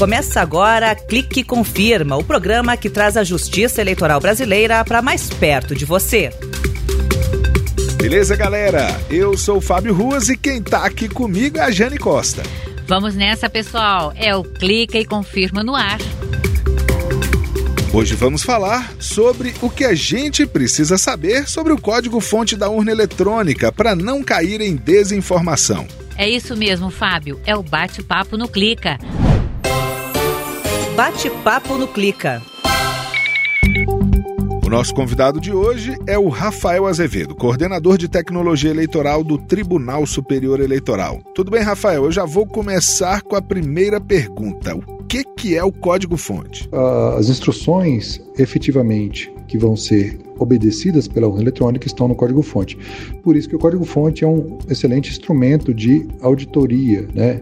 Começa agora Clique Confirma, o programa que traz a justiça eleitoral brasileira para mais perto de você. Beleza, galera? Eu sou o Fábio Ruas e quem tá aqui comigo é a Jane Costa. Vamos nessa, pessoal. É o Clica e Confirma no ar. Hoje vamos falar sobre o que a gente precisa saber sobre o código-fonte da urna eletrônica para não cair em desinformação. É isso mesmo, Fábio. É o bate-papo no Clica. Bate-papo no Clica. O nosso convidado de hoje é o Rafael Azevedo, coordenador de tecnologia eleitoral do Tribunal Superior Eleitoral. Tudo bem, Rafael? Eu já vou começar com a primeira pergunta. O que, que é o código-fonte? As instruções, efetivamente, que vão ser obedecidas pela urna eletrônica estão no código-fonte. Por isso que o código-fonte é um excelente instrumento de auditoria, né?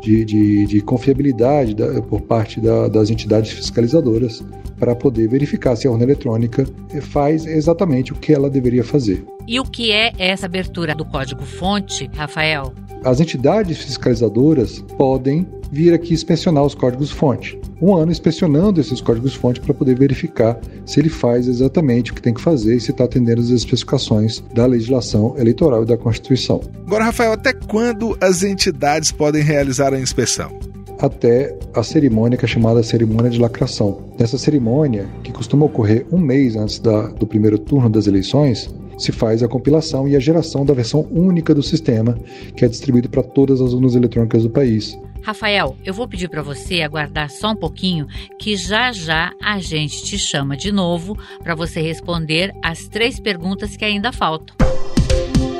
De, de, de confiabilidade da, por parte da, das entidades fiscalizadoras para poder verificar se a urna eletrônica faz exatamente o que ela deveria fazer. E o que é essa abertura do código-fonte, Rafael? As entidades fiscalizadoras podem vir aqui inspecionar os códigos-fonte. Um ano inspecionando esses códigos-fonte para poder verificar se ele faz exatamente o que tem que fazer e se está atendendo às especificações da legislação eleitoral e da Constituição. Agora, Rafael, até quando as entidades podem realizar a inspeção? até a cerimônia que é chamada cerimônia de lacração. Nessa cerimônia, que costuma ocorrer um mês antes da, do primeiro turno das eleições, se faz a compilação e a geração da versão única do sistema, que é distribuído para todas as urnas eletrônicas do país. Rafael, eu vou pedir para você aguardar só um pouquinho, que já já a gente te chama de novo para você responder as três perguntas que ainda faltam.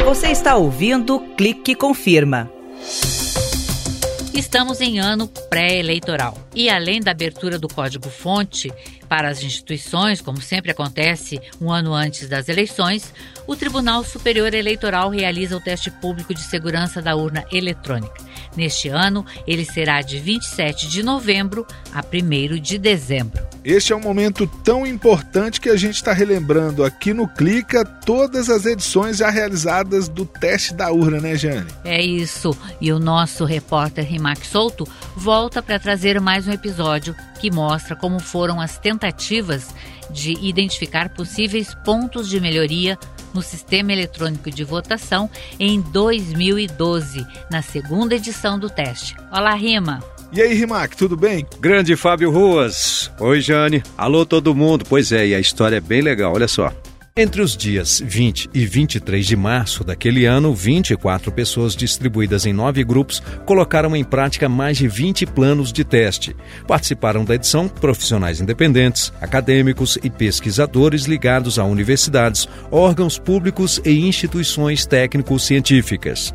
Você está ouvindo Clique Confirma. Estamos em ano pré-eleitoral e, além da abertura do código-fonte para as instituições, como sempre acontece um ano antes das eleições, o Tribunal Superior Eleitoral realiza o teste público de segurança da urna eletrônica. Neste ano, ele será de 27 de novembro a 1 de dezembro. Este é um momento tão importante que a gente está relembrando aqui no Clica todas as edições já realizadas do teste da urna, né, Jane? É isso. E o nosso repórter Rimac Souto volta para trazer mais um episódio que mostra como foram as tentativas de identificar possíveis pontos de melhoria no sistema eletrônico de votação em 2012, na segunda edição do teste. Olá, Rima! E aí, Rimac, tudo bem? Grande Fábio Ruas. Oi, Jane. Alô, todo mundo. Pois é, e a história é bem legal, olha só. Entre os dias 20 e 23 de março daquele ano, 24 pessoas distribuídas em nove grupos colocaram em prática mais de 20 planos de teste. Participaram da edição profissionais independentes, acadêmicos e pesquisadores ligados a universidades, órgãos públicos e instituições técnico-científicas.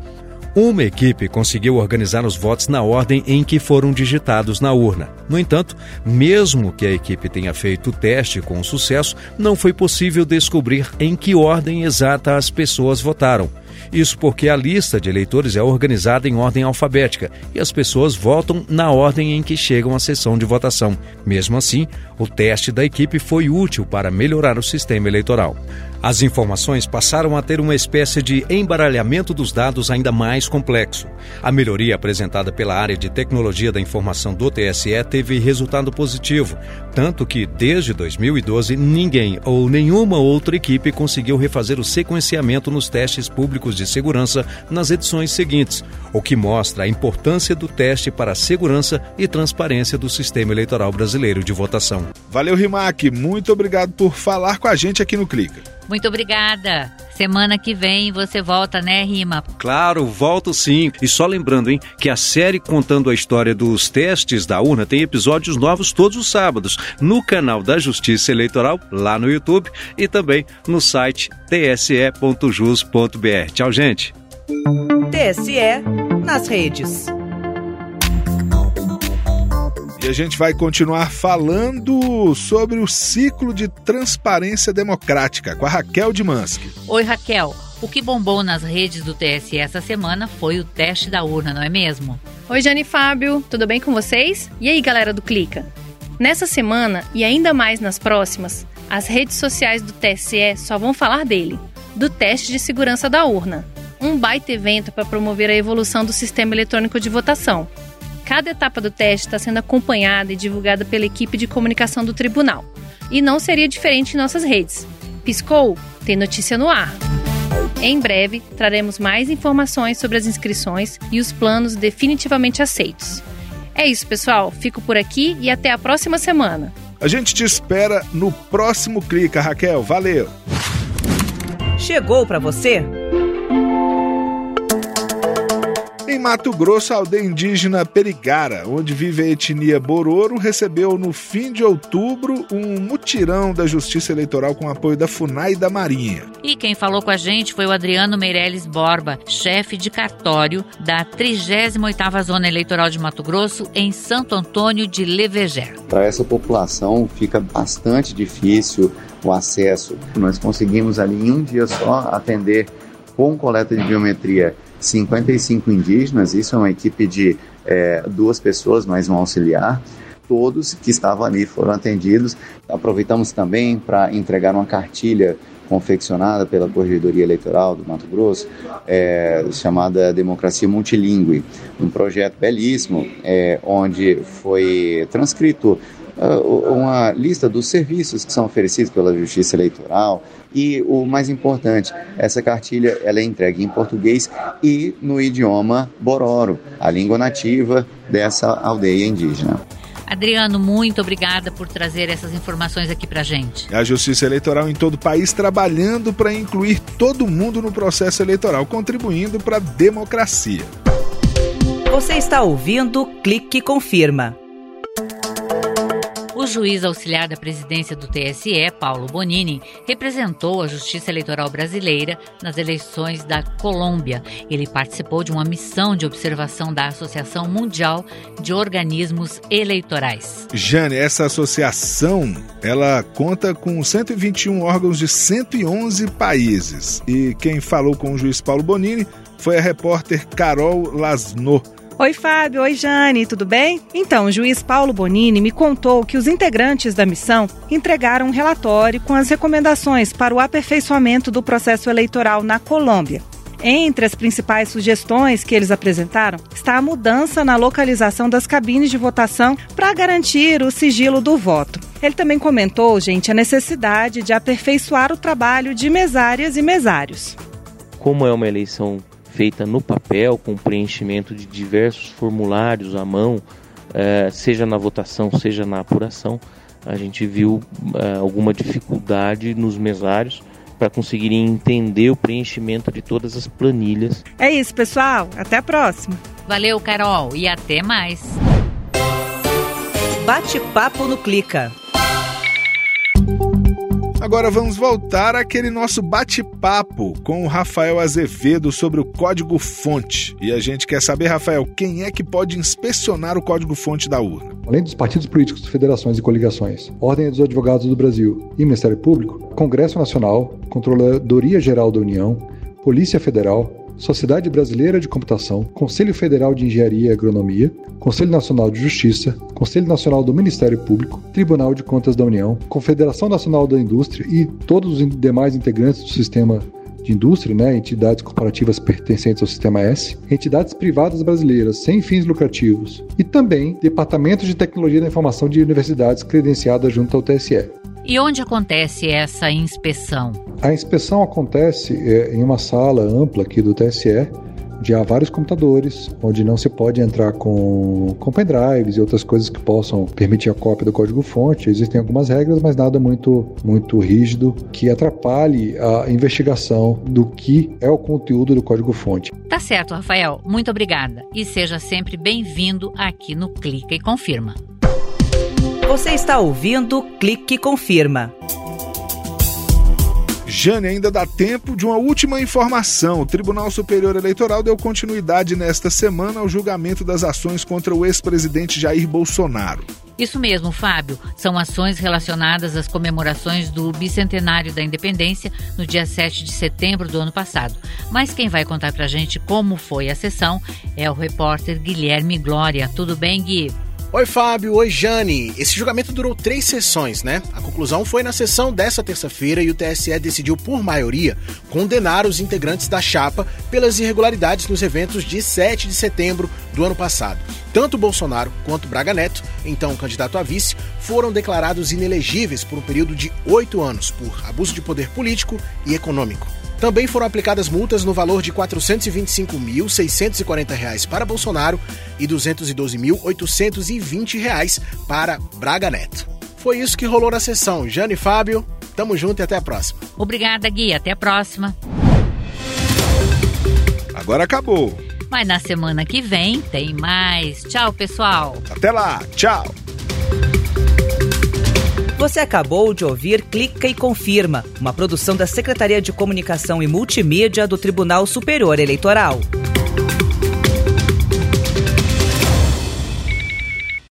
Uma equipe conseguiu organizar os votos na ordem em que foram digitados na urna. No entanto, mesmo que a equipe tenha feito o teste com sucesso, não foi possível descobrir em que ordem exata as pessoas votaram. Isso porque a lista de eleitores é organizada em ordem alfabética e as pessoas votam na ordem em que chegam à sessão de votação. Mesmo assim, o teste da equipe foi útil para melhorar o sistema eleitoral. As informações passaram a ter uma espécie de embaralhamento dos dados ainda mais complexo. A melhoria apresentada pela área de tecnologia da informação do TSE teve resultado positivo, tanto que, desde 2012, ninguém ou nenhuma outra equipe conseguiu refazer o sequenciamento nos testes públicos de segurança nas edições seguintes, o que mostra a importância do teste para a segurança e transparência do sistema eleitoral brasileiro de votação. Valeu, Rimac. Muito obrigado por falar com a gente aqui no Clica. Muito obrigada. Semana que vem você volta, né, Rima? Claro, volto sim. E só lembrando, hein, que a série contando a história dos testes da urna tem episódios novos todos os sábados no canal da Justiça Eleitoral, lá no YouTube, e também no site tse.jus.br. Tchau, gente. TSE nas redes. E a gente vai continuar falando sobre o ciclo de transparência democrática com a Raquel Dimansky. Oi, Raquel. O que bombou nas redes do TSE essa semana foi o teste da urna, não é mesmo? Oi, Jane Fábio, tudo bem com vocês? E aí, galera do Clica? Nessa semana e ainda mais nas próximas, as redes sociais do TSE só vão falar dele, do teste de segurança da urna. Um baita evento para promover a evolução do sistema eletrônico de votação. Cada etapa do teste está sendo acompanhada e divulgada pela equipe de comunicação do tribunal. E não seria diferente em nossas redes. Piscou? Tem notícia no ar. Em breve, traremos mais informações sobre as inscrições e os planos definitivamente aceitos. É isso, pessoal. Fico por aqui e até a próxima semana. A gente te espera no próximo Clica, Raquel. Valeu! Chegou para você? Em Mato Grosso, a aldeia indígena Perigara, onde vive a etnia Bororo, recebeu no fim de outubro um mutirão da Justiça Eleitoral com apoio da FUNAI e da Marinha. E quem falou com a gente foi o Adriano Meirelles Borba, chefe de cartório da 38ª Zona Eleitoral de Mato Grosso, em Santo Antônio de Leveger. Para essa população fica bastante difícil o acesso. Nós conseguimos ali em um dia só atender com coleta de biometria 55 indígenas, isso é uma equipe de é, duas pessoas mais um auxiliar. Todos que estavam ali foram atendidos. Aproveitamos também para entregar uma cartilha confeccionada pela Corregedoria Eleitoral do Mato Grosso, é, chamada Democracia Multilingüe, um projeto belíssimo, é, onde foi transcrito uh, uma lista dos serviços que são oferecidos pela Justiça Eleitoral, e o mais importante, essa cartilha ela é entregue em português e no idioma Bororo, a língua nativa dessa aldeia indígena. Adriano, muito obrigada por trazer essas informações aqui para gente. A Justiça Eleitoral em todo o país trabalhando para incluir todo mundo no processo eleitoral, contribuindo para a democracia. Você está ouvindo Clique Confirma. Juiz auxiliar da presidência do TSE, Paulo Bonini, representou a Justiça Eleitoral Brasileira nas eleições da Colômbia. Ele participou de uma missão de observação da Associação Mundial de Organismos Eleitorais. Jane, essa associação, ela conta com 121 órgãos de 111 países. E quem falou com o juiz Paulo Bonini foi a repórter Carol Lasno. Oi, Fábio. Oi, Jane. Tudo bem? Então, o juiz Paulo Bonini me contou que os integrantes da missão entregaram um relatório com as recomendações para o aperfeiçoamento do processo eleitoral na Colômbia. Entre as principais sugestões que eles apresentaram está a mudança na localização das cabines de votação para garantir o sigilo do voto. Ele também comentou, gente, a necessidade de aperfeiçoar o trabalho de mesárias e mesários. Como é uma eleição feita no papel, com preenchimento de diversos formulários à mão, é, seja na votação, seja na apuração, a gente viu é, alguma dificuldade nos mesários para conseguirem entender o preenchimento de todas as planilhas. É isso, pessoal. Até a próxima. Valeu, Carol, e até mais. Bate-papo no Clica. Agora vamos voltar àquele nosso bate-papo com o Rafael Azevedo sobre o código-fonte. E a gente quer saber, Rafael, quem é que pode inspecionar o código-fonte da urna? Além dos partidos políticos, federações e coligações, Ordem dos Advogados do Brasil e Ministério Público, Congresso Nacional, Controladoria Geral da União, Polícia Federal, Sociedade Brasileira de Computação, Conselho Federal de Engenharia e Agronomia, Conselho Nacional de Justiça, Conselho Nacional do Ministério Público, Tribunal de Contas da União, Confederação Nacional da Indústria e todos os demais integrantes do sistema de indústria, né, entidades corporativas pertencentes ao Sistema S, entidades privadas brasileiras sem fins lucrativos e também departamentos de tecnologia da informação de universidades credenciadas junto ao TSE. E onde acontece essa inspeção? A inspeção acontece é, em uma sala ampla aqui do TSE, onde há vários computadores, onde não se pode entrar com, com pendrives e outras coisas que possam permitir a cópia do código-fonte. Existem algumas regras, mas nada muito, muito rígido que atrapalhe a investigação do que é o conteúdo do código-fonte. Tá certo, Rafael. Muito obrigada. E seja sempre bem-vindo aqui no Clica e Confirma. Você está ouvindo Clique Confirma. Jane, ainda dá tempo de uma última informação. O Tribunal Superior Eleitoral deu continuidade nesta semana ao julgamento das ações contra o ex-presidente Jair Bolsonaro. Isso mesmo, Fábio. São ações relacionadas às comemorações do bicentenário da independência no dia 7 de setembro do ano passado. Mas quem vai contar pra gente como foi a sessão é o repórter Guilherme Glória. Tudo bem, Gui? Oi, Fábio. Oi, Jane. Esse julgamento durou três sessões, né? A conclusão foi na sessão dessa terça-feira e o TSE decidiu, por maioria, condenar os integrantes da chapa pelas irregularidades nos eventos de 7 de setembro do ano passado. Tanto Bolsonaro quanto Braga Neto, então candidato a vice, foram declarados inelegíveis por um período de oito anos por abuso de poder político e econômico. Também foram aplicadas multas no valor de R$ 425.640 para Bolsonaro e R$ 212.820 para Braga Neto. Foi isso que rolou na sessão. Jane e Fábio, tamo junto e até a próxima. Obrigada, Gui. Até a próxima. Agora acabou. Mas na semana que vem tem mais. Tchau, pessoal. Até lá. Tchau. Você acabou de ouvir Clica e Confirma, uma produção da Secretaria de Comunicação e Multimídia do Tribunal Superior Eleitoral.